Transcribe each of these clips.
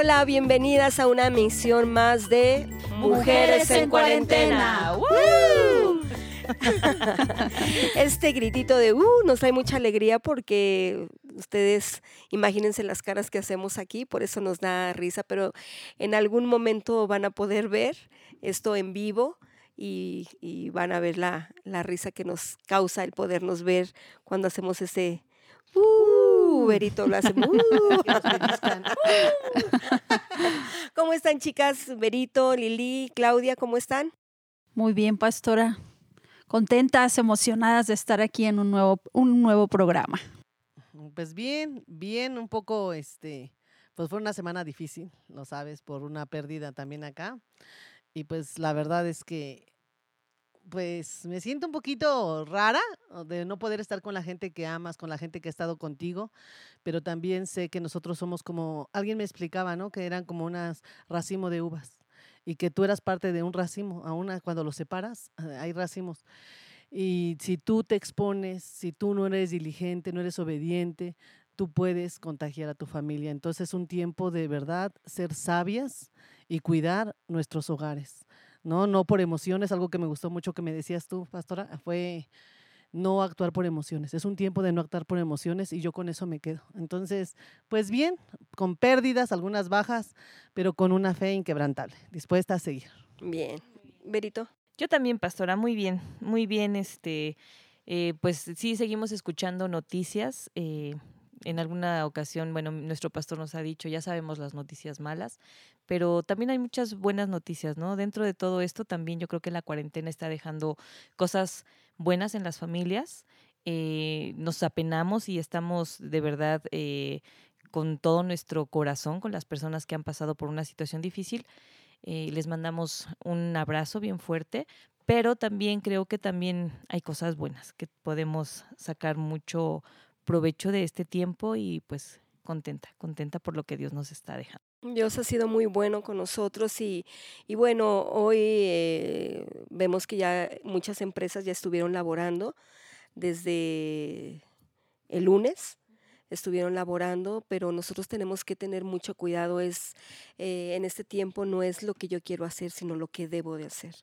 Hola, bienvenidas a una misión más de Mujeres en Cuarentena. este gritito de uh nos trae mucha alegría porque ustedes imagínense las caras que hacemos aquí, por eso nos da risa, pero en algún momento van a poder ver esto en vivo. Y, van a ver la, la, risa que nos causa el podernos ver cuando hacemos ese uh, Berito lo hace. Uh. ¿Cómo están chicas? Berito, Lili, Claudia, ¿cómo están? Muy bien, pastora contentas, emocionadas de estar aquí en un nuevo, un nuevo programa. Pues bien, bien, un poco, este, pues fue una semana difícil, lo sabes, por una pérdida también acá. Y pues la verdad es que, pues me siento un poquito rara de no poder estar con la gente que amas, con la gente que ha estado contigo, pero también sé que nosotros somos como, alguien me explicaba, ¿no? Que eran como unas racimo de uvas y que tú eras parte de un racimo, aún cuando los separas, ah, hay racimos. Y si tú te expones, si tú no eres diligente, no eres obediente, tú puedes contagiar a tu familia. Entonces es un tiempo de verdad ser sabias y cuidar nuestros hogares. No, no por emociones, algo que me gustó mucho que me decías tú, pastora, fue no actuar por emociones. Es un tiempo de no actuar por emociones y yo con eso me quedo. Entonces, pues bien, con pérdidas, algunas bajas, pero con una fe inquebrantable, dispuesta a seguir. Bien. Berito. Yo también, pastora, muy bien, muy bien, este, eh, pues sí, seguimos escuchando noticias. Eh, en alguna ocasión, bueno, nuestro pastor nos ha dicho, ya sabemos las noticias malas, pero también hay muchas buenas noticias, ¿no? Dentro de todo esto, también yo creo que la cuarentena está dejando cosas buenas en las familias. Eh, nos apenamos y estamos de verdad eh, con todo nuestro corazón con las personas que han pasado por una situación difícil. Eh, les mandamos un abrazo bien fuerte, pero también creo que también hay cosas buenas que podemos sacar mucho provecho de este tiempo y pues contenta, contenta por lo que Dios nos está dejando. Dios ha sido muy bueno con nosotros y, y bueno, hoy eh, vemos que ya muchas empresas ya estuvieron laborando desde el lunes estuvieron laborando, pero nosotros tenemos que tener mucho cuidado. Es eh, en este tiempo no es lo que yo quiero hacer, sino lo que debo de hacer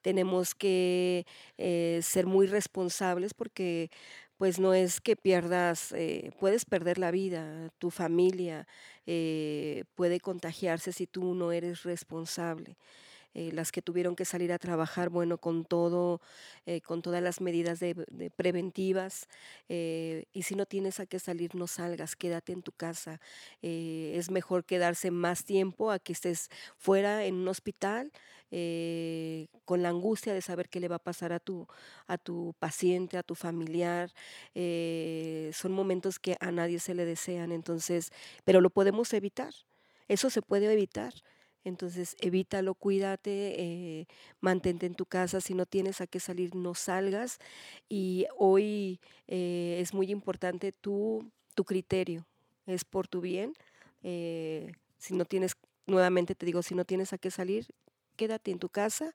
tenemos que eh, ser muy responsables porque pues no es que pierdas, eh, puedes perder la vida, tu familia eh, puede contagiarse si tú no eres responsable. Eh, las que tuvieron que salir a trabajar, bueno, con todo, eh, con todas las medidas de, preventivas. Y si no tienes a qué salir, no salgas, quédate en tu casa. es mejor quedarse más tiempo a que estés fuera en un hospital con la angustia de saber qué le va a pasar a tu, a tu paciente, a tu familiar. son momentos que a nadie se le desean, entonces, pero lo podemos evitar. Eso se puede evitar. Entonces, evítalo, cuídate, eh, mantente en tu casa. Si no tienes a qué salir, no salgas. Y hoy eh, es muy importante tu, tu criterio. Es por tu bien. Eh, si no tienes, nuevamente te digo, si no tienes a qué salir, quédate en tu casa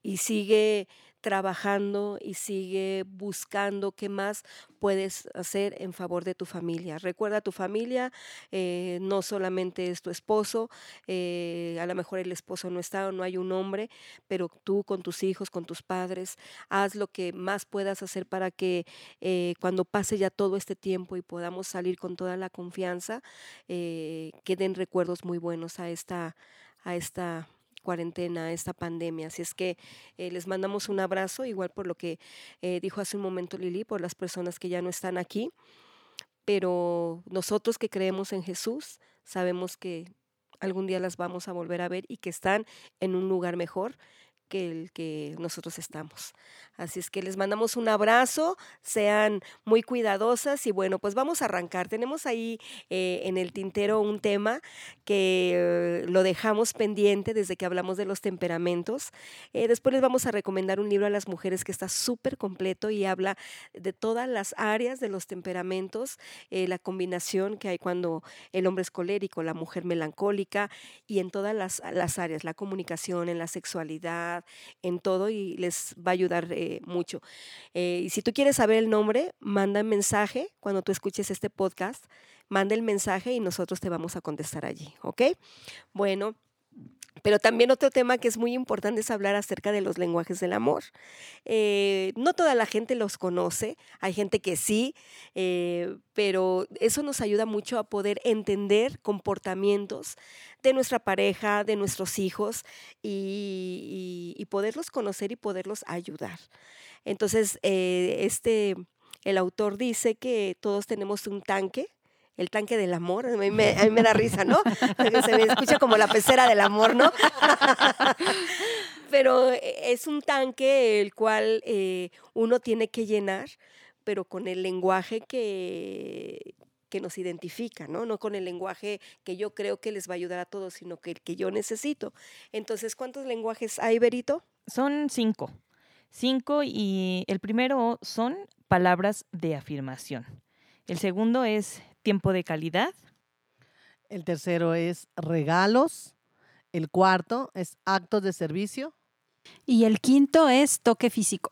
y sigue trabajando y sigue buscando qué más puedes hacer en favor de tu familia. Recuerda, tu familia eh, no solamente es tu esposo, eh, a lo mejor el esposo no está o no hay un hombre, pero tú con tus hijos, con tus padres, haz lo que más puedas hacer para que eh, cuando pase ya todo este tiempo y podamos salir con toda la confianza, queden recuerdos muy buenos a esta, a esta cuarentena, esta pandemia. Así es que eh, les mandamos un abrazo, igual por lo que eh, dijo hace un momento Lili, por las personas que ya no están aquí. Pero nosotros que creemos en Jesús, sabemos que algún día las vamos a volver a ver y que están en un lugar mejor que el que nosotros estamos. Así es que les mandamos un abrazo, sean muy cuidadosas y bueno, pues vamos a arrancar. Tenemos ahí eh, en el tintero un tema que eh, lo dejamos pendiente desde que hablamos de los temperamentos. Eh, después les vamos a recomendar un libro a las mujeres que está súper completo y habla de todas las áreas de los temperamentos, la combinación que hay cuando el hombre es colérico, la mujer melancólica y en todas las, las áreas, la comunicación, en la sexualidad en todo y les va a ayudar eh, mucho. Eh, y si tú quieres saber el nombre, manda un mensaje cuando tú escuches este podcast, manda el mensaje y nosotros te vamos a contestar allí, ¿ok? Bueno. Pero también otro tema que es muy importante es hablar acerca de los lenguajes del amor. Eh, no toda la gente los conoce, hay gente que sí, eh, pero eso nos ayuda mucho a poder entender comportamientos de nuestra pareja, de nuestros hijos y, poderlos conocer y poderlos ayudar. Entonces, eh, este, el autor dice que todos tenemos un tanque el tanque del amor, a mí me, da risa, ¿no? se me escucha como la pecera del amor, ¿no? pero eh, es un tanque el cual eh, uno tiene que llenar, pero con el lenguaje que, que nos identifica, ¿no? No con el lenguaje que yo creo que les va a ayudar a todos, sino que el que yo necesito. Entonces, ¿cuántos lenguajes hay, Berito? Son cinco. Cinco y el primero son palabras de afirmación. El segundo es tiempo de calidad. El tercero es regalos. El cuarto es actos de servicio. Y el quinto es toque físico.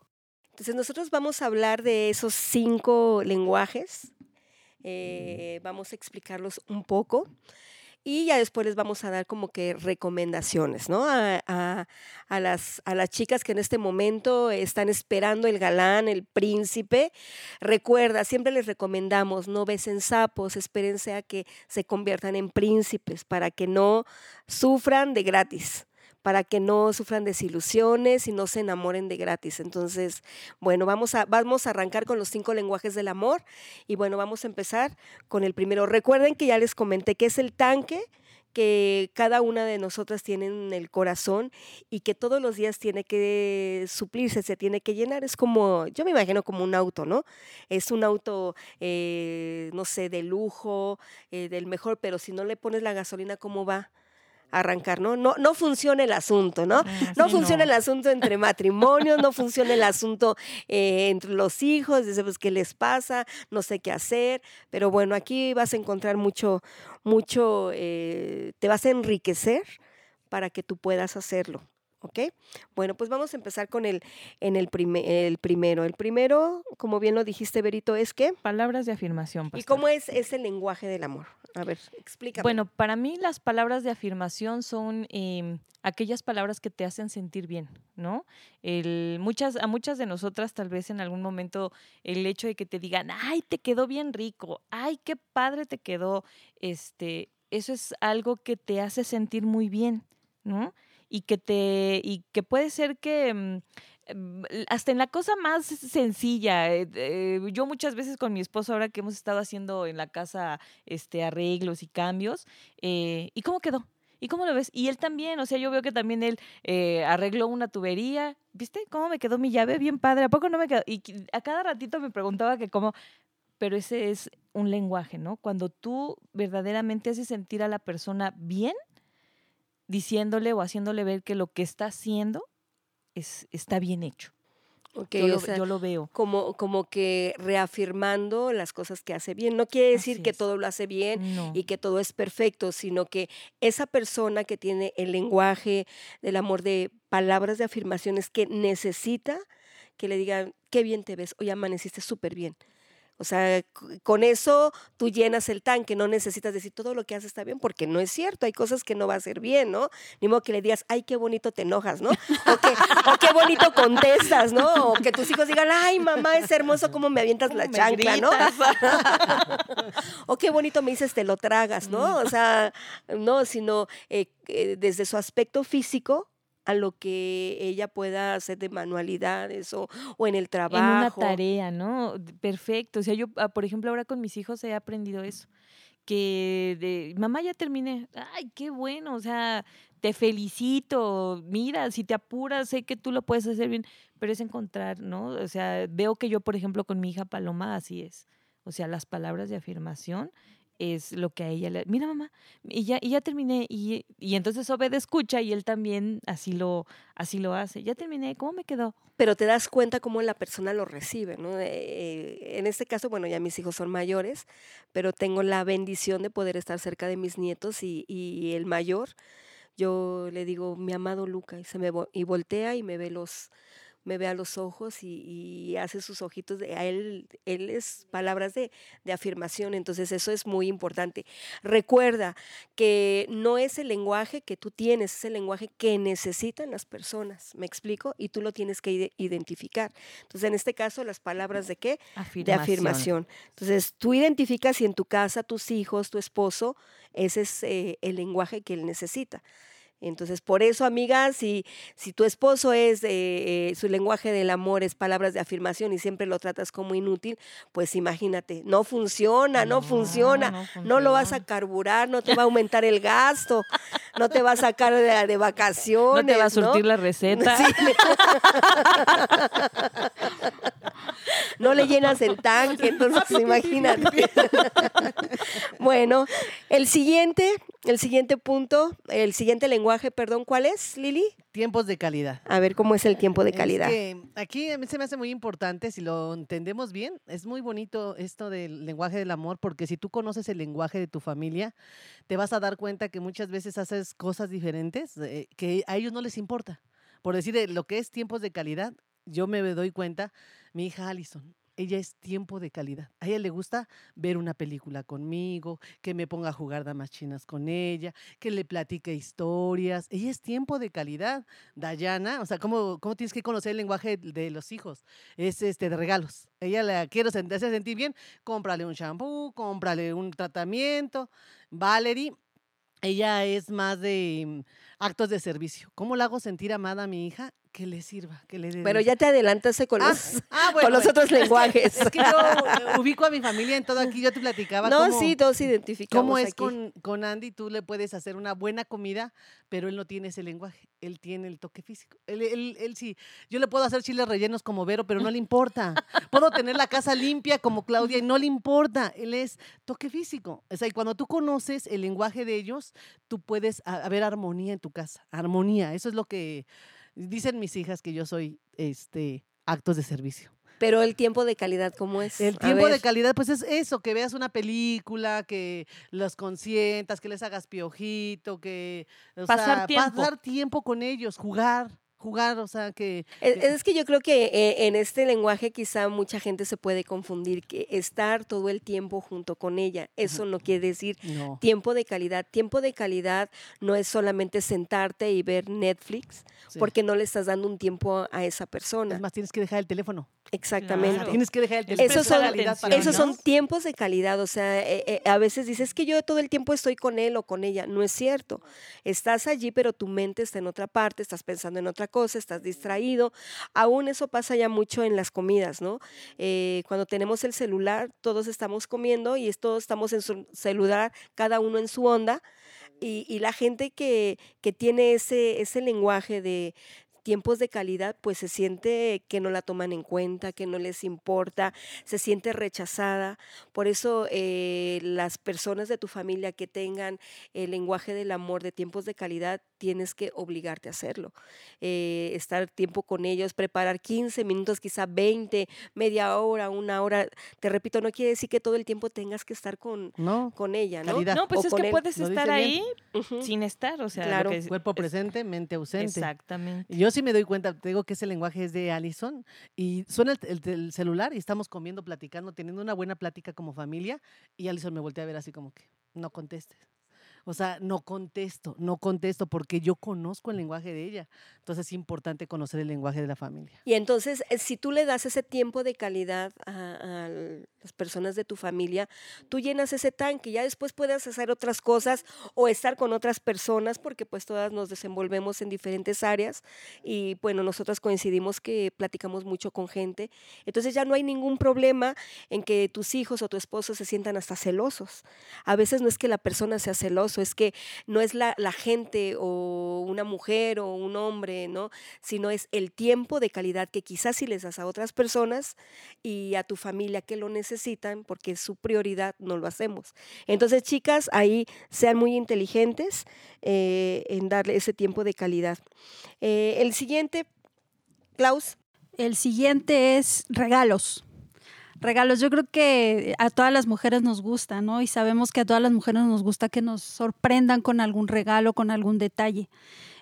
Entonces nosotros vamos a hablar de esos cinco lenguajes. Eh, vamos a explicarlos un poco y ya después les vamos a dar como que recomendaciones, ¿no? A, las, a las chicas que en este momento están esperando el galán, el príncipe. Recuerda, siempre les recomendamos, no besen sapos, espérense a que se conviertan en príncipes para que no sufran de gratis para que no sufran desilusiones y no se enamoren de gratis. Entonces, bueno, vamos a, vamos a arrancar con los cinco lenguajes del amor y bueno, vamos a empezar con el primero. Recuerden que ya les comenté que es el tanque que cada una de nosotras tiene en el corazón y que todos los días tiene que suplirse, se tiene que llenar. Es como, yo me imagino como un auto, ¿no? Es un auto, eh, no sé, de lujo, eh, del mejor, pero si no le pones la gasolina, ¿cómo va? Arrancar, ¿no? No, no funciona el asunto, ¿no? Ah, no funciona el asunto entre matrimonios, no funciona el asunto eh, entre los hijos, dice, pues, ¿qué les pasa? No sé qué hacer, pero bueno, aquí vas a encontrar mucho, mucho, eh, te vas a enriquecer para que tú puedas hacerlo. ¿Ok? Bueno, pues vamos a empezar con el, en el, el primero. El primero, como bien lo dijiste, Berito, es que... Palabras de afirmación. ¿Y cómo es ese lenguaje del amor? A ver, explícame. Bueno, para mí las palabras de afirmación son em, aquellas palabras que te hacen sentir bien, ¿no? El, muchas, a muchas de nosotras tal vez en algún momento el hecho de que te digan, ay, te quedó bien rico, ay, qué padre te quedó, este, eso es algo que te hace sentir muy bien, ¿no? Y que te y que puede ser que mm, mm, hasta en la cosa más sencilla, eh, eh, yo muchas veces con mi esposo ahora que hemos estado haciendo en la casa este arreglos y cambios, eh, ¿y cómo quedó? ¿Y cómo lo ves? Y él también, o sea, yo veo que también él arregló una tubería, ¿viste? ¿Cómo me quedó mi llave? Bien padre, ¿a poco no me quedó? Y a cada ratito me preguntaba que cómo, pero ese es un lenguaje, ¿no? Cuando tú verdaderamente haces sentir a la persona bien, diciéndole o haciéndole ver que lo que está haciendo es, está bien hecho. yo, lo, veo. Como, como que reafirmando las cosas que hace bien. No quiere decir que todo lo hace bien y que todo es perfecto, sino que esa persona que tiene el lenguaje del amor de palabras de afirmaciones que necesita que le digan, qué bien te ves, hoy amaneciste súper bien. O sea, con eso tú llenas el tanque, no necesitas decir todo lo que haces está bien, porque no es cierto, hay cosas que no va a ser bien, ¿no? Ni modo que le digas, ay, qué bonito te enojas, ¿no? O, qué bonito contestas, ¿no? O que tus hijos digan, ay, mamá, es hermoso cómo me avientas la chancla, ¿no? o qué bonito me dices, te lo tragas, ¿no? O sea, no, sino eh, eh, desde su aspecto físico, a lo que ella pueda hacer de manualidades o, o en el trabajo. En una tarea, ¿no? Perfecto. O sea, yo, ah, por ejemplo, ahora con mis hijos he aprendido eso. Que de, mamá ya terminé, ay, qué bueno, o sea, te felicito, mira, si te apuras, sé que tú lo puedes hacer bien, pero es encontrar, ¿no? O sea, veo que yo, por ejemplo, con mi hija Paloma así es. O sea, las palabras de afirmación es lo que a ella le... Mira, mamá, y ya, y ya terminé. Y, y entonces Obed escucha y él también así lo, así lo hace. Ya terminé, ¿cómo me quedó? Pero te das cuenta cómo la persona lo recibe, ¿no? Eh, en este caso, bueno, ya mis hijos son mayores, pero tengo la bendición de poder estar cerca de mis nietos y, y el mayor yo le digo, mi amado Luca, y, se me, y voltea y me ve los me ve a los ojos y, y hace sus ojitos, de, a él, él es palabras de, de afirmación, entonces eso es muy importante. Recuerda que no es el lenguaje que tú tienes, es el lenguaje que necesitan las personas, ¿me explico? Y tú lo tienes que ide- identificar. Entonces, en este caso, las palabras de qué? de afirmación. Entonces, tú identificas si en tu casa, tus hijos, tu esposo, ese es eh, el lenguaje que él necesita. Entonces, por eso, amigas, si, si tu esposo es, eh, eh, su lenguaje del amor es palabras de afirmación y siempre lo tratas como inútil, pues imagínate, no funciona, no, funciona, no, lo vas a carburar, no te va a aumentar el gasto, no te va a sacar de, de vacaciones. No te va a ¿no? surtir la receta. Sí. No le llenas el tanque, entonces imagínate. bueno, el siguiente, el siguiente punto, el siguiente lenguaje, perdón, ¿cuál es, Lili? Tiempos de calidad. A ver cómo es el tiempo de Es calidad. que aquí a mí se me hace muy importante, si lo entendemos bien, es muy bonito esto del lenguaje del amor, porque si tú conoces el lenguaje de tu familia, te vas a dar cuenta que muchas veces haces cosas diferentes eh, que a ellos no les importa. Por decir eh, lo que es tiempos de calidad, yo me doy cuenta, mi hija Allison, ella es tiempo de calidad. A ella le gusta ver una película conmigo, que me ponga a jugar damas chinas con ella, que le platique historias. Ella es tiempo de calidad. Dayana, o sea, ¿cómo, cómo tienes que conocer el lenguaje de los hijos? Es este de regalos. Ella la quiero sen- hacer sentir bien, cómprale un shampoo, cómprale un tratamiento. Valerie, ella es más de mm, actos de servicio. ¿Cómo la hago sentir amada a mi hija? Que le sirva, que le dé Pero ya te adelantaste con Ah, los, ah, con los bueno, otros lenguajes. Es que yo eh, ubico a mi familia en todo aquí. Yo te platicaba no, cómo, sí, todos identificamos cómo es aquí. con, con Andy. Tú le puedes hacer una buena comida, pero él no tiene ese lenguaje. Él tiene el toque físico. Él, él, él sí. Yo le puedo hacer chiles rellenos como Vero, pero no le importa. Puedo tener la casa limpia como Claudia y no le importa. Él es toque físico. O sea, y cuando tú conoces el lenguaje de ellos, tú puedes haber armonía en tu casa. Armonía. Eso es lo que dicen mis hijas que yo soy este actos de servicio. Pero el tiempo de calidad, ¿cómo es? El tiempo de calidad, pues es eso, que veas una película, que los consientas, que les hagas piojito, que o Pasar sea, tiempo. pasar tiempo con ellos, jugar, jugar, o sea, que Es, que- es que yo creo que eh, en este lenguaje quizá mucha gente se puede confundir que estar todo el tiempo junto con ella, eso no quiere decir no. tiempo de calidad. Tiempo de calidad no es solamente sentarte y ver Netflix, sí. porque no le estás dando un tiempo a esa persona. es más tienes que dejar el teléfono. Exactamente. Claro. Tienes que dejar el teléfono. Esos son- calidad para Esos son tiempos de calidad, o sea, eh, eh, a veces dices que yo todo el tiempo estoy con él o con ella, no es cierto. Estás allí, pero tu mente está en otra parte, estás pensando en otra cosa, estás distraído. Aún eso pasa ya mucho en las comidas, ¿no? Eh, cuando tenemos el celular, todos estamos comiendo y todos estamos en su celular, cada uno en su onda. Y, y la gente que, que tiene ese, ese lenguaje de tiempos de calidad, pues se siente que no la toman en cuenta, que no les importa, se siente rechazada. Por eso eh, las personas de tu familia que tengan el lenguaje del amor de tiempos de calidad, tienes que obligarte a hacerlo. Eh, estar tiempo con ellos, preparar 15 minutos, quizá 20, media hora, una hora. Te repito, no quiere decir que todo el tiempo tengas que estar con, No, con ella, ¿no? Calidad. No, pues O es que él. puedes Lo estar ahí sin estar, o sea, lo Claro. que es- cuerpo es- presente, mente ausente. Exactamente. Yo sí me doy cuenta, te digo que ese lenguaje es de Allison y suena el, el- el celular y estamos comiendo, platicando, teniendo una buena plática como familia y Allison me voltea a ver así como que no contestes. O sea, no contesto, no contesto porque yo conozco el lenguaje de ella. Entonces es importante conocer el lenguaje de la familia. Y entonces, eh, si tú le das ese tiempo de calidad a, las personas de tu familia, tú llenas ese tanque, ya después puedes hacer otras cosas o estar con otras personas, porque pues todas nos desenvolvemos en diferentes áreas y bueno, nosotras coincidimos que platicamos mucho con gente, entonces ya no hay ningún problema en que tus hijos o tu esposo se sientan hasta celosos. A veces no es que la persona sea celoso, es que no es la, la gente o una mujer o un hombre, ¿no? Sino es el tiempo de calidad que quizás si les das a otras personas y a tu familia que lo necesitan, porque es su prioridad, no lo hacemos. Entonces, chicas, ahí sean muy inteligentes eh, en darle ese tiempo de calidad. Eh, el siguiente, Klaus. El siguiente es regalos. Regalos. Yo creo que a todas las mujeres nos gusta, ¿no? Y sabemos que a todas las mujeres nos gusta que nos sorprendan con algún regalo, con algún detalle.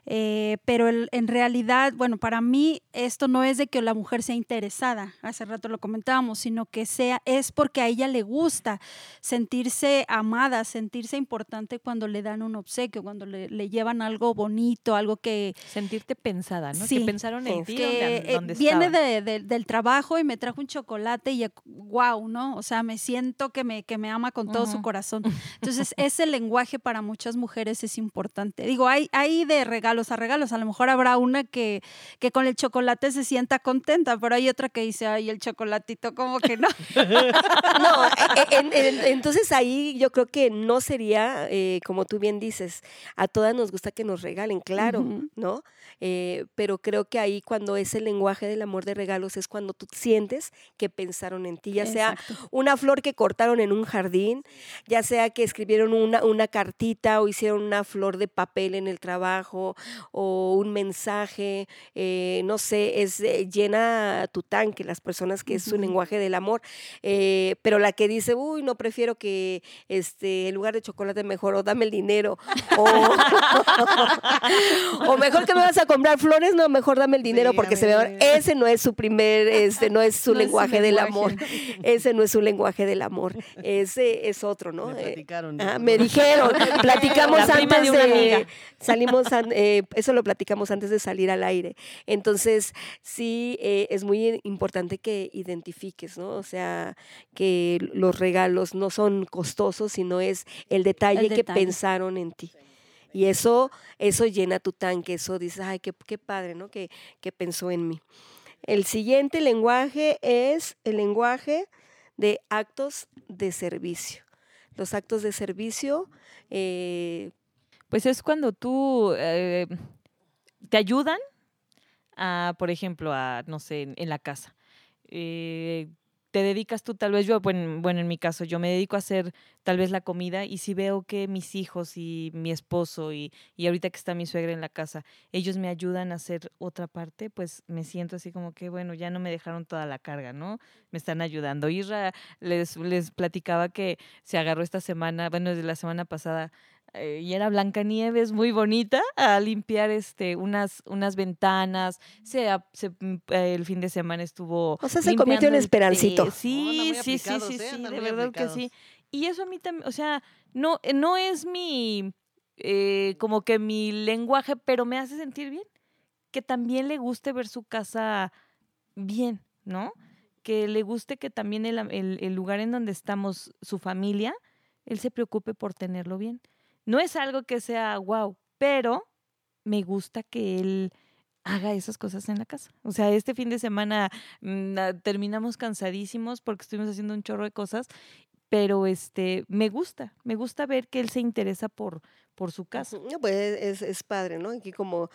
Eh, pero en realidad, bueno, para mí esto no es de que la mujer sea interesada, hace rato lo comentábamos, sino que sea, es porque a ella le gusta sentirse amada, sentirse importante cuando le dan un obsequio, cuando le, llevan algo bonito, algo que... Sentirte pensada, ¿no? que pensaron en ti. Que donde, eh, viene del trabajo y me trajo un chocolate y wow, ¿no? O sea, me siento que me, que me ama con todo su corazón. Entonces, ese lenguaje para muchas mujeres es importante. Digo, hay, hay de regalo regalos a regalos. A lo mejor habrá una que, que con el chocolate se sienta contenta, pero hay otra que dice, ay, el chocolatito, como que no. no, e, e, entonces ahí yo creo que no sería, eh, como tú bien dices, a todas nos gusta que nos regalen, claro, ¿no? Eh, pero creo que ahí cuando es el lenguaje del amor de regalos es cuando tú sientes que pensaron en ti, ya sea una flor que cortaron en un jardín, ya sea que escribieron una, una cartita o hicieron una flor de papel en el trabajo o un mensaje, eh, no sé, es eh, llena tu tanque, las personas que es su lenguaje del amor, pero la que dice, uy, no prefiero que este, en lugar de chocolate mejor o dame el dinero o, o mejor que me vas a comprar flores, no, mejor dame el dinero porque se ve. Ese no es su primer, este, no es su lenguaje del amor. Ese no es su lenguaje del amor. Ese es otro, ¿no? Me, eh, ah, me dijeron, platicamos antes de, salimos, eh, eso lo platicamos antes de salir al aire. Entonces, sí, eh, es muy importante que identifiques, ¿no? O sea, que los regalos no son costosos, sino es el detalle. que pensaron en ti. Y eso, eso llena tu tanque, eso dices, ay, qué, qué padre, ¿no? Que, que pensó en mí. El siguiente lenguaje es el lenguaje de actos de servicio. Los actos de servicio. Eh, pues es cuando tú eh, te ayudan a, por ejemplo, a, no sé, en, la casa. Eh, te dedicas tú, tal vez yo, bueno, en mi caso, yo me dedico a hacer tal vez la comida y si veo que mis hijos y mi esposo y, y ahorita que está mi suegra en la casa, ellos me ayudan a hacer otra parte, pues me siento así como que, bueno, ya no me dejaron toda la carga, ¿no? Me están ayudando. Isra les, les platicaba que se agarró esta semana, bueno, desde la semana pasada, eh, y era Blancanieves muy bonita a limpiar este unas unas ventanas se, mm, el fin de semana estuvo o sea se convirtió en esperancito. Sí sí sí sí, sí de verdad que sí. y eso a mí también o sea no eh, no es mi eh, como que mi lenguaje pero me hace sentir bien que también le guste ver su casa bien no que le guste que también el, el, el lugar en donde estamos su familia él se preocupe por tenerlo bien no es algo que sea wow, pero me gusta que él haga esas cosas en la casa. O sea, este fin de semana mm, ah, terminamos cansadísimos porque estuvimos haciendo un chorro de cosas, pero este me gusta, me gusta ver que él se interesa por, por su casa. Pues es, es padre, ¿no? Aquí como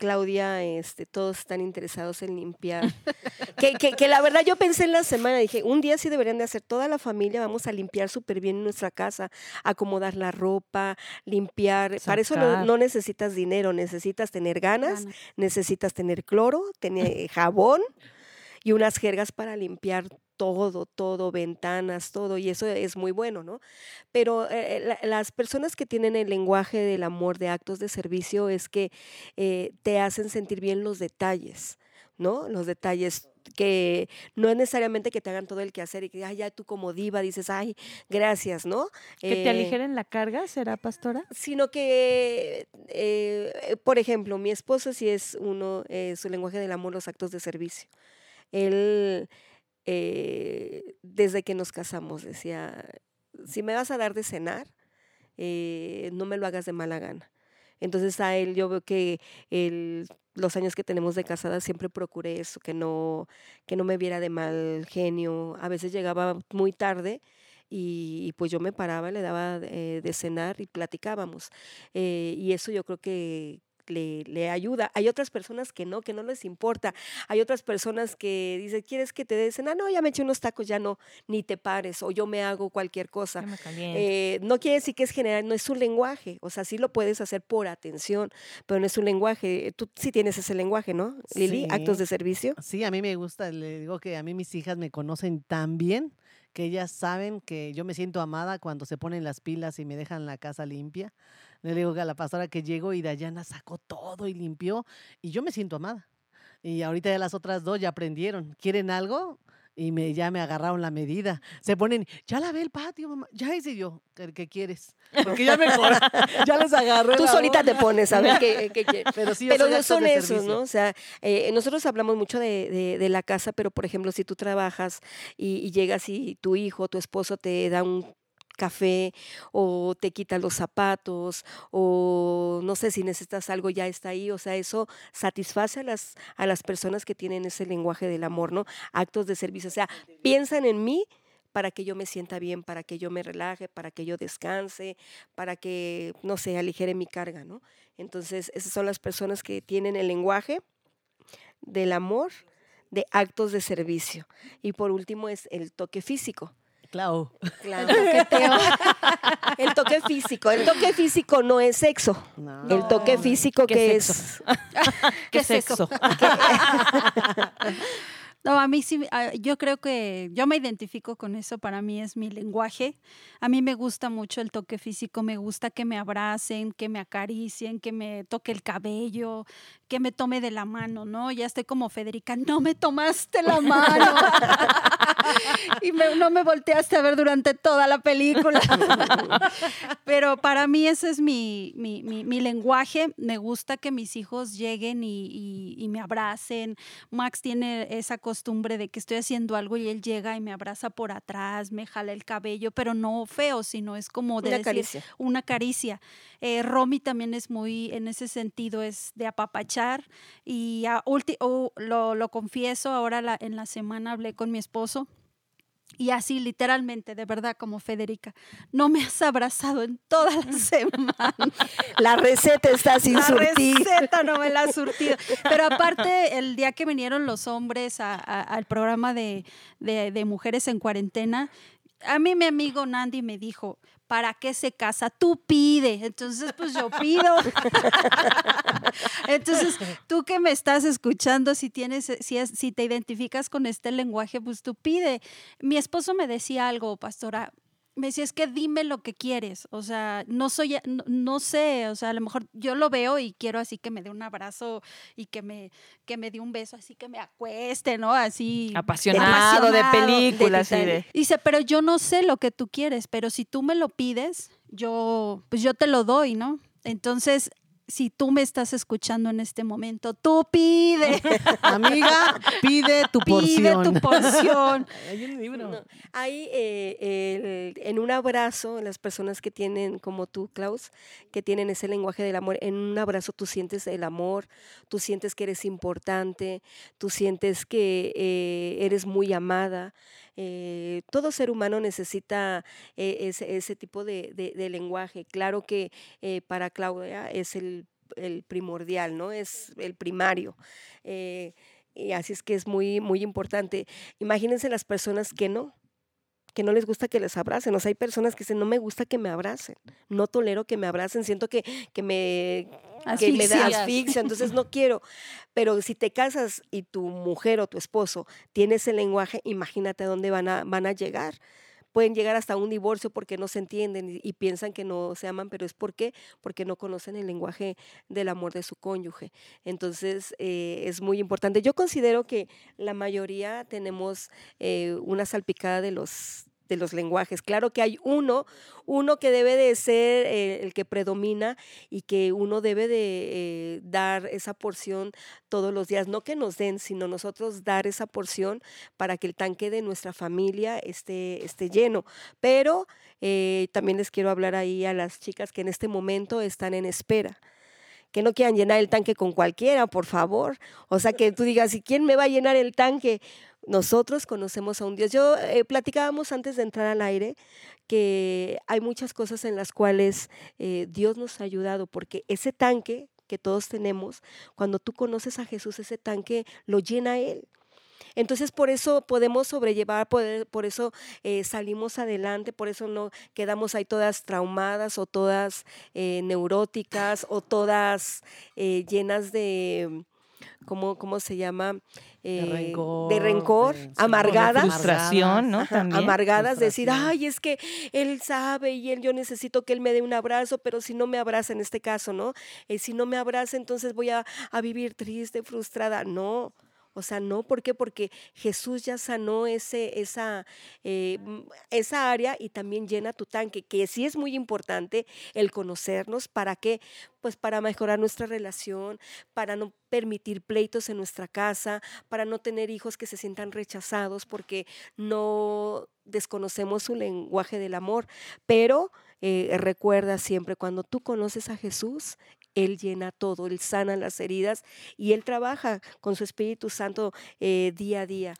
Claudia, este, todos están interesados en limpiar. que, que, la verdad yo pensé en la semana, dije, un día sí deberían de hacer toda la familia, vamos a limpiar súper bien nuestra casa, acomodar la ropa, limpiar. Para eso no, necesitas dinero, necesitas tener ganas, necesitas tener cloro, tener jabón y unas jergas para limpiar todo, todo, ventanas, todo, y eso es muy bueno, ¿no? Pero eh, las personas que tienen el lenguaje del amor de actos de servicio es que eh, te hacen sentir bien los detalles, ¿no? Los detalles que no es necesariamente que te hagan todo el quehacer y que ay, ya tú como diva dices, ay, gracias, ¿no? Que te eh, aligeren la carga, ¿será, pastora? Sino que, por ejemplo, mi esposo sí es uno, su lenguaje del amor, los actos de servicio. Él eh, desde que nos casamos. Decía, si me vas a dar de cenar, eh, no me lo hagas de mala gana. Entonces a él yo veo que los años que tenemos de casada siempre procuré eso, que no, que no me viera de mal genio. A veces llegaba muy tarde y, pues yo me paraba, le daba de, cenar y platicábamos. Eh, y eso yo creo que, le, ayuda. Hay otras personas que no, que no les importa. Hay otras personas que dicen, ¿quieres que te desen? Ah, no, ya me eché unos tacos, ya no, ni te pares, o yo me hago cualquier cosa. Eh, no quiere decir que es general, no es un lenguaje. O sea, sí lo puedes hacer por atención, pero no es un lenguaje. Tú sí tienes ese lenguaje, ¿no, Lili? Actos de servicio. Sí, a mí me gusta. Le digo que a mí mis hijas me conocen tan bien que ellas saben que yo me siento amada cuando se ponen las pilas y me dejan la casa limpia. Le digo a la pastora que llego y Dayana sacó todo y limpió y yo me siento amada. Y ahorita ya las otras dos ya aprendieron. ¿Quieren algo? y me, ya me agarraron la medida. Se ponen, ya la ve el patio, mamá. Ya hice yo, ¿qué, quieres? Porque ya me ya les agarré. Tú solita te pones a ver qué, quieres. Pero sí, pero no son esos, ¿no? O sea, eh, nosotros hablamos mucho de, de, la casa, pero por ejemplo, si tú trabajas y, y llegas y tu hijo, tu esposo te da un café o te quita los zapatos o no sé si necesitas algo ya está ahí, o sea, eso satisface a las, a las personas que tienen ese lenguaje del amor, ¿no? Actos de servicio, o sea, piensan en mí para que yo me sienta bien, para que yo me relaje, para que yo descanse, para que, no sé, aligere mi carga, ¿no? Entonces, esas son las personas que tienen el lenguaje del amor, de actos de servicio. Y por último es el toque físico. Claro. Claro. el toque físico. El toque físico no es sexo. El toque físico que es. ¿Qué, es sexo? No, a mí sí, ah, yo creo que yo me identifico con eso, para mí es mi lenguaje. A mí me gusta mucho el toque físico, me gusta que me abracen, que me acaricien, que me toque el cabello, que me tome de la mano, ¿no? Ya estoy como Federica, no me tomaste la mano. y no me volteaste a ver durante toda la película. Pero para mí ese es mi, mi, mi, lenguaje. Me gusta que mis hijos lleguen y, y me abracen. Max tiene esa costumbre de que estoy haciendo algo y él llega y me abraza por atrás, me jala el cabello, pero no feo, sino es como de una caricia. Una caricia. Eh, Romy también es muy, en ese sentido, es de apapachar. Y lo, lo, confieso, ahora en la semana hablé con mi esposo y así literalmente, de verdad, como Federica, no me has abrazado en toda la semana. La receta está sin surtir. La receta no me la ha surtido. Pero aparte, el día que vinieron los hombres al programa de, de Mujeres en Cuarentena, a mí mi amigo Nandi me dijo, ¿para qué se casa? Tú pide. Entonces, pues yo pido. Entonces, tú que me estás escuchando, si tienes, si, es, si te identificas con este lenguaje, pues tú pide. Mi esposo me decía algo, pastora, me decía, es que dime lo que quieres, o sea, no soy, no, sé, o sea, a lo mejor yo lo veo y quiero así que me dé un abrazo y que me, que me dé un beso, así que me acueste, ¿no? Así. Apasionado, de películas. Dice, pero yo no sé lo que tú quieres, pero si tú me lo pides, yo, pues yo te lo doy, ¿no? Entonces, si tú me estás escuchando en este momento, tú pide. Amiga, pide tu porción. Pide tu porción. Hay eh, en un abrazo, las personas que tienen, como tú, Klaus, que tienen ese lenguaje del amor, en un abrazo tú sientes el amor, tú sientes que eres importante, tú sientes que eh, eres muy amada. Eh, todo ser humano necesita ese, tipo de, lenguaje. Claro que para Claudia es el, primordial, ¿no? Es el primario. y así es que es muy, muy importante. Imagínense las personas que no, que no les gusta que les abracen. O sea, hay personas que dicen, no me gusta que me abracen, no tolero que me abracen, siento que, que me, que me da asfixia, entonces no quiero. Pero si te casas y tu mujer o tu esposo tiene ese lenguaje, imagínate a dónde van a, van a llegar. Pueden llegar hasta un divorcio porque no se entienden y, piensan que no se aman, pero es porque porque no conocen el lenguaje del amor de su cónyuge. Entonces eh, es muy importante. Yo considero que la mayoría tenemos eh, una salpicada de los de los lenguajes. Claro que hay uno, uno que debe de ser eh, el que predomina y que uno debe de eh, dar esa porción todos los días, no que nos den, sino nosotros dar esa porción para que el tanque de nuestra familia esté, esté lleno. Pero eh, también les quiero hablar ahí a las chicas que en este momento están en espera que no quieran llenar el tanque con cualquiera, por favor. O sea, que tú digas, ¿y quién me va a llenar el tanque? nosotros conocemos a un Dios. Yo eh, platicábamos antes de entrar al aire que hay muchas cosas en las cuales eh, Dios nos ha ayudado, porque ese tanque que todos tenemos, cuando tú conoces a Jesús, ese tanque lo llena Él. Entonces por eso podemos sobrellevar, por, eso eh, salimos adelante, por eso no quedamos ahí todas traumadas o todas neuróticas o todas llenas de ¿cómo, cómo se llama? De Eh, rencor, de rencor, de- amargadas. de frustración, ¿no? Ajá, También. amargadas, decir, ay, es que él sabe y él, yo necesito que él me dé un abrazo, pero si no me abraza en este caso, ¿no? Eh, si no me abraza, entonces voy a, a vivir triste, frustrada. No, o sea, no, ¿por qué? Porque Jesús ya sanó ese, esa, eh, esa área y también llena tu tanque, que sí es muy importante el conocernos, ¿para qué? Pues para mejorar nuestra relación, para no permitir pleitos en nuestra casa, para no tener hijos que se sientan rechazados porque no desconocemos su lenguaje del amor. Pero eh, recuerda siempre, cuando tú conoces a Jesús, Él llena todo, Él sana las heridas y Él trabaja con su Espíritu Santo eh, día a día.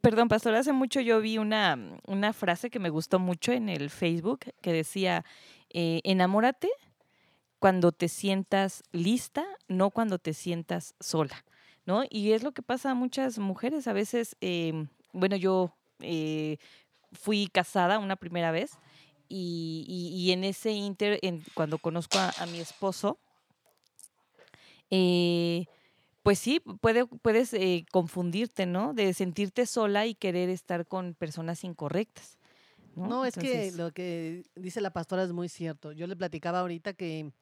Perdón, pastor, hace mucho yo vi una, una frase que me gustó mucho en el Facebook que decía, eh, enamórate cuando te sientas lista, no cuando te sientas sola, ¿no? Y es lo que pasa a muchas mujeres. A veces, eh, bueno, yo eh, fui casada una primera vez y, y- en ese inter, cuando conozco a mi esposo, eh, pues sí, puede, puedes eh, confundirte, ¿no? De sentirte sola y querer estar con personas incorrectas. No, No, es que lo que dice la pastora es muy cierto. Yo le platicaba ahorita que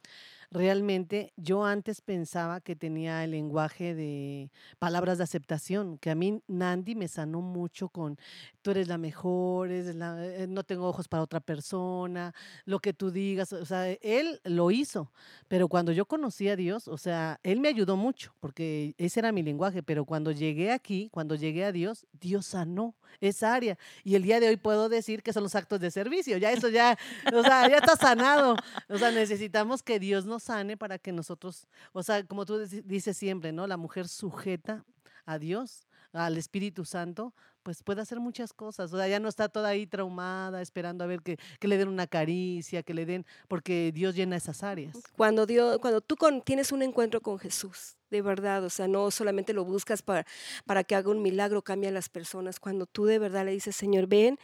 realmente yo antes pensaba que tenía el lenguaje de palabras de aceptación, que a mí Nandi me sanó mucho con tú eres la mejor, eres la- eh, no tengo ojos para otra persona, lo que tú digas, o sea, él lo hizo, pero cuando yo conocí a Dios, o sea, él me ayudó mucho, porque ese era mi lenguaje, pero cuando llegué aquí, cuando llegué a Dios, Dios sanó esa área. Y el día de hoy puedo decir que son los actos de servicio. Ya eso ya, o sea, ya está sanado. O sea, necesitamos que Dios nos sane para que nosotros, o sea, como tú dices siempre, ¿no? La mujer sujeta a Dios, al Espíritu Santo, pues puede hacer muchas cosas. O sea, ya no está toda ahí traumada, esperando a ver que, que le den una caricia, que le den, porque Dios llena esas áreas. Cuando, Dios, cuando tú con- tienes un encuentro con Jesús, de verdad, o sea, no solamente lo buscas para, para que haga un milagro, cambie a las personas. Cuando tú de verdad le dices, Señor, ven,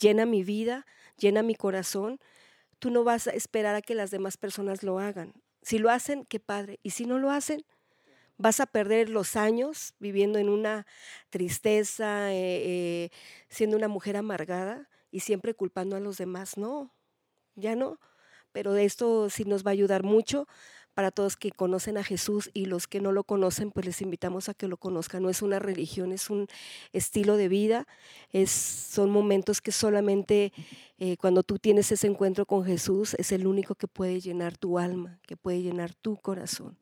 llena mi vida, llena mi corazón, tú no vas a esperar a que las demás personas lo hagan. Si lo hacen, qué padre. Y si no lo hacen, vas a perder los años viviendo en una tristeza, eh, eh, siendo una mujer amargada y siempre culpando a los demás. No, ya no. Pero esto sí nos va a ayudar mucho para todos que conocen a Jesús y los que no lo conocen, pues les invitamos a que lo conozcan. No es una religión, es un estilo de vida, es, son momentos que solamente eh, cuando tú tienes ese encuentro con Jesús es el único que puede llenar tu alma, que puede llenar tu corazón.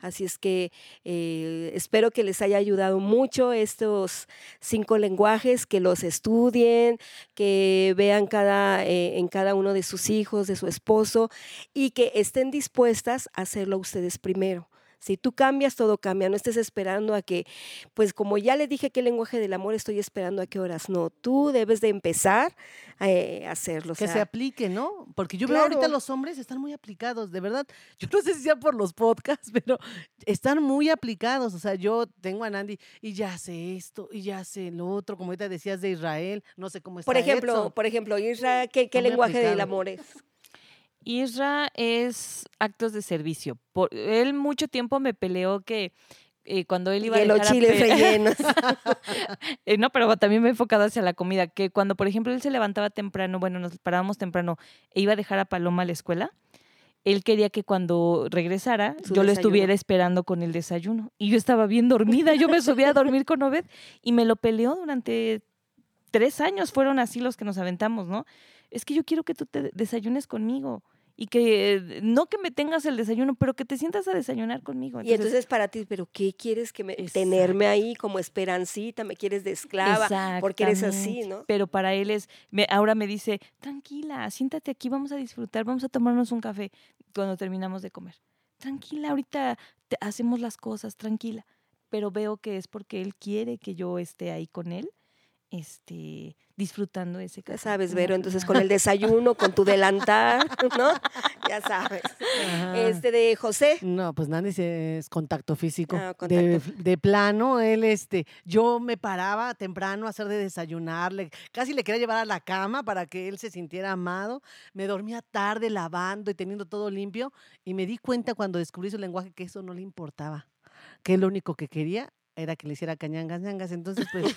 Así es que eh, espero que les haya ayudado mucho estos cinco lenguajes, que los estudien, que vean cada, eh, en cada uno de sus hijos, de su esposo, y que estén dispuestas a hacerlo ustedes primero. Si tú cambias, todo cambia. No estés esperando a que, pues como ya le dije qué lenguaje del amor, estoy esperando a qué horas. No, tú debes de empezar eh, a hacerlo. o que se aplique, ¿no? Porque yo veo ahorita Claro. los hombres están muy aplicados, de verdad. Yo no sé si sea por los podcasts, pero están muy aplicados. O sea, yo tengo a Nandi y ya sé esto y ya sé lo otro, como ahorita decías de Israel, no sé cómo está por ejemplo, Edson. por ejemplo, Isra, ¿qué, lenguaje del amor es? Isra es actos de servicio. Por, él mucho tiempo me peleó que eh, cuando él iba a los a chiles rellenos. Eh, no, pero también me he enfocado hacia la comida, que cuando, por ejemplo, él se levantaba temprano, bueno, nos parábamos temprano e iba a dejar a Paloma a la escuela, él quería que cuando regresara Su yo lo estuviera esperando con el desayuno. Y yo estaba bien dormida, yo me subía a dormir con Obed y me lo peleó durante tres años, fueron así los que nos aventamos, ¿no? Es que yo quiero que tú te desayunes conmigo y que eh, no que me tengas el desayuno, pero que te sientas a desayunar conmigo. Y entonces para ti, pero ¿qué quieres que me tenerme ahí como esperancita? ¿Me quieres de esclava? Porque eres así. ¿no? Pero para él es, me- ahora me dice, tranquila, siéntate aquí, vamos a disfrutar, vamos a tomarnos un café cuando terminamos de comer. Tranquila, ahorita te- hacemos las cosas, tranquila. Pero veo que es porque él quiere que yo esté ahí con él, este, disfrutando ese Ya café. sabes, ¿no? Vero, entonces con el desayuno, con tu delantal, ¿no? Ya sabes. Ajá. Este de José. No, pues Nandi sí es contacto físico. Ah, De, de plano, él, este, yo me paraba temprano a hacer de desayunarle, casi le quería llevar a la cama para que él se sintiera amado. Me dormía tarde lavando y teniendo todo limpio y me di cuenta cuando descubrí su lenguaje que eso no le importaba. que lo único que quería era que le hiciera cañangas, ñangas. Entonces, pues,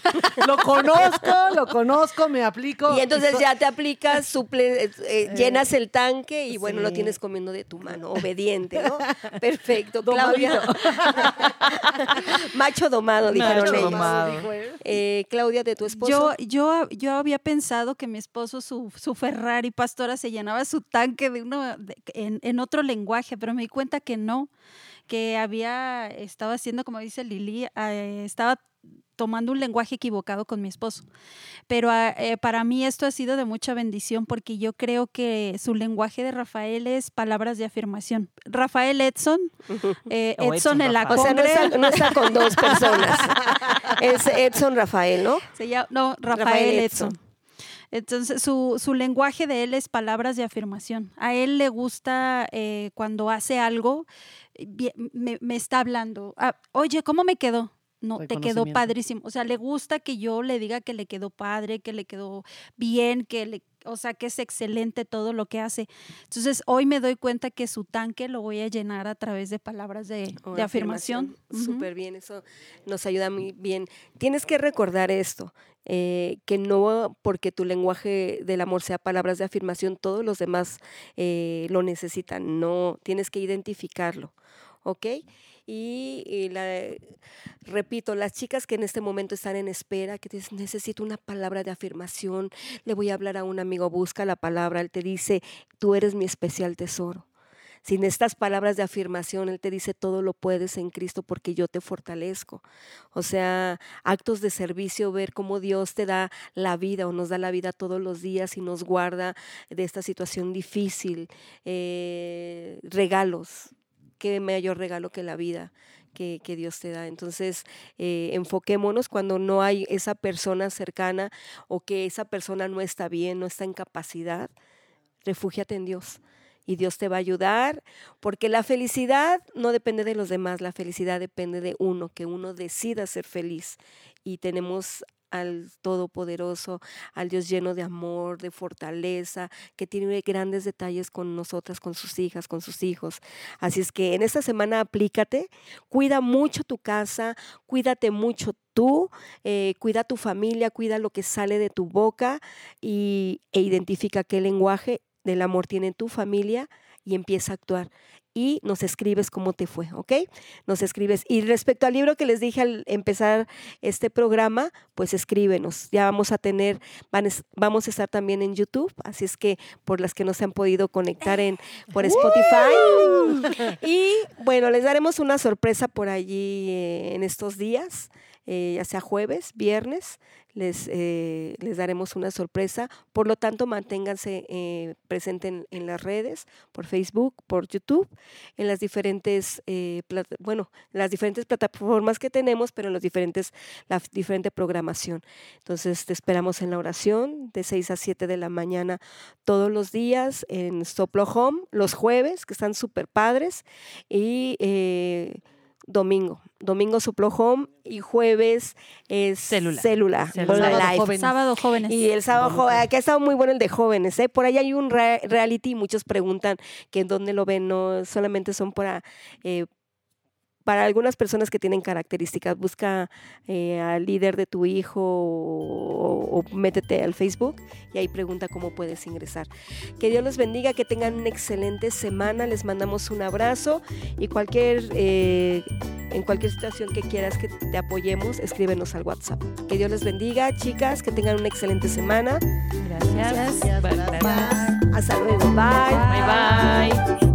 lo conozco, lo conozco, me aplico. Y entonces so- ya te aplicas, suple, eh, eh, llenas el tanque y bueno, lo sí. tienes comiendo de tu mano, obediente, ¿no? Perfecto. Claudia. Macho domado, dijeron Macho ellos. domado. dijo él. Eh, Claudia, de tu esposo. Yo, yo, yo había pensado que mi esposo, su, su Ferrari pastora, se llenaba su tanque de uno de- en, en otro lenguaje, pero me di cuenta que no, que había, estaba haciendo, como dice Lili, eh, estaba tomando un lenguaje equivocado con mi esposo. Pero ah, eh, para mí esto ha sido de mucha bendición porque yo creo que su lenguaje de Rafael es palabras de afirmación. Rafael Edson, eh, Edson Edson en la Rafael. o sea, no congre- está, no está con dos personas. Es Edson Rafael, ¿no? Se llama, no, Rafael, Rafael Edson. Edson. Entonces, su, su lenguaje de él es palabras de afirmación. A él le gusta eh, cuando hace algo, me, me está hablando. Ah, Oye, ¿cómo me quedó? No, te quedó padrísimo. O sea, le gusta que yo le diga que le quedó padre, que le quedó bien, que le, o sea, que es excelente todo lo que hace. Entonces, hoy me doy cuenta que su tanque lo voy a llenar a través de palabras de, O de afirmación. Súper bien, eso nos ayuda muy bien. Tienes que recordar esto, eh, que no porque tu lenguaje del amor sea palabras de afirmación, todos los demás eh, lo necesitan. No, tienes que identificarlo, ¿ok? Y, la- repito, las chicas que en este momento están en espera, que dicen, necesito una palabra de afirmación, le voy a hablar a un amigo, busca la palabra, él te dice, tú eres mi especial tesoro. Sin estas palabras de afirmación, Él te dice, todo lo puedes en Cristo porque yo te fortalezco. O sea, actos de servicio, ver cómo Dios te da la vida o nos da la vida todos los días y nos guarda de esta situación difícil. Eh, regalos, qué mayor regalo que la vida. Que, Dios te da. Entonces, eh, enfoquémonos cuando no hay esa persona cercana o que esa persona no está bien, no está en capacidad, refúgiate en Dios y Dios te va a ayudar, porque la felicidad no depende de los demás, la felicidad depende de uno, que uno decida ser feliz. Y tenemos al Todopoderoso, al Dios lleno de amor, de fortaleza, que tiene grandes detalles con nosotras, con sus hijas, con sus hijos. Así es que en esta semana aplícate, cuida mucho tu casa, cuídate mucho tú, eh, cuida tu familia, cuida lo que sale de tu boca y, e identifica qué lenguaje del amor tiene tu familia y empieza a actuar. Y nos escribes cómo te fue, ¿ok? Nos escribes. Y respecto al libro que les dije al empezar este programa, pues escríbenos. Ya vamos a tener, van es- vamos a estar también en YouTube, así es que por las que no se han podido conectar en, por Spotify. Y bueno, les daremos una sorpresa por allí eh, en estos días, eh, ya sea jueves, viernes, les, eh, les daremos una sorpresa. Por lo tanto, manténganse eh, presentes en, las redes, por Facebook, por YouTube, en las diferentes, eh, bueno, en las diferentes plataformas que tenemos, pero en los diferentes, la diferente programación. Entonces, te esperamos en la oración de 6 a 7 de la mañana todos los días en Soplo Home, los jueves, que están súper padres, y domingo. Domingo Soplo Home y jueves es Célula. Célula, Célula. Sábado Live. Jóvenes. Sábado, jóvenes. Y el sábado, jo- aquí ha estado muy bueno el de jóvenes, ¿eh? Por ahí hay un re- reality y muchos preguntan que en dónde lo ven, no solamente son para, eh, para algunas personas que tienen características. Busca eh, al líder de tu hijo o, o métete al Facebook y ahí pregunta cómo puedes ingresar. Que Dios los bendiga, que tengan una excelente semana, les mandamos un abrazo y cualquier, eh, en cualquier situación que quieras que te apoyemos, escríbenos al WhatsApp. Que Dios les bendiga, chicas, que tengan una excelente semana. Gracias. Gracias, Bye, gracias. bye. Hasta luego, bye. Bye bye.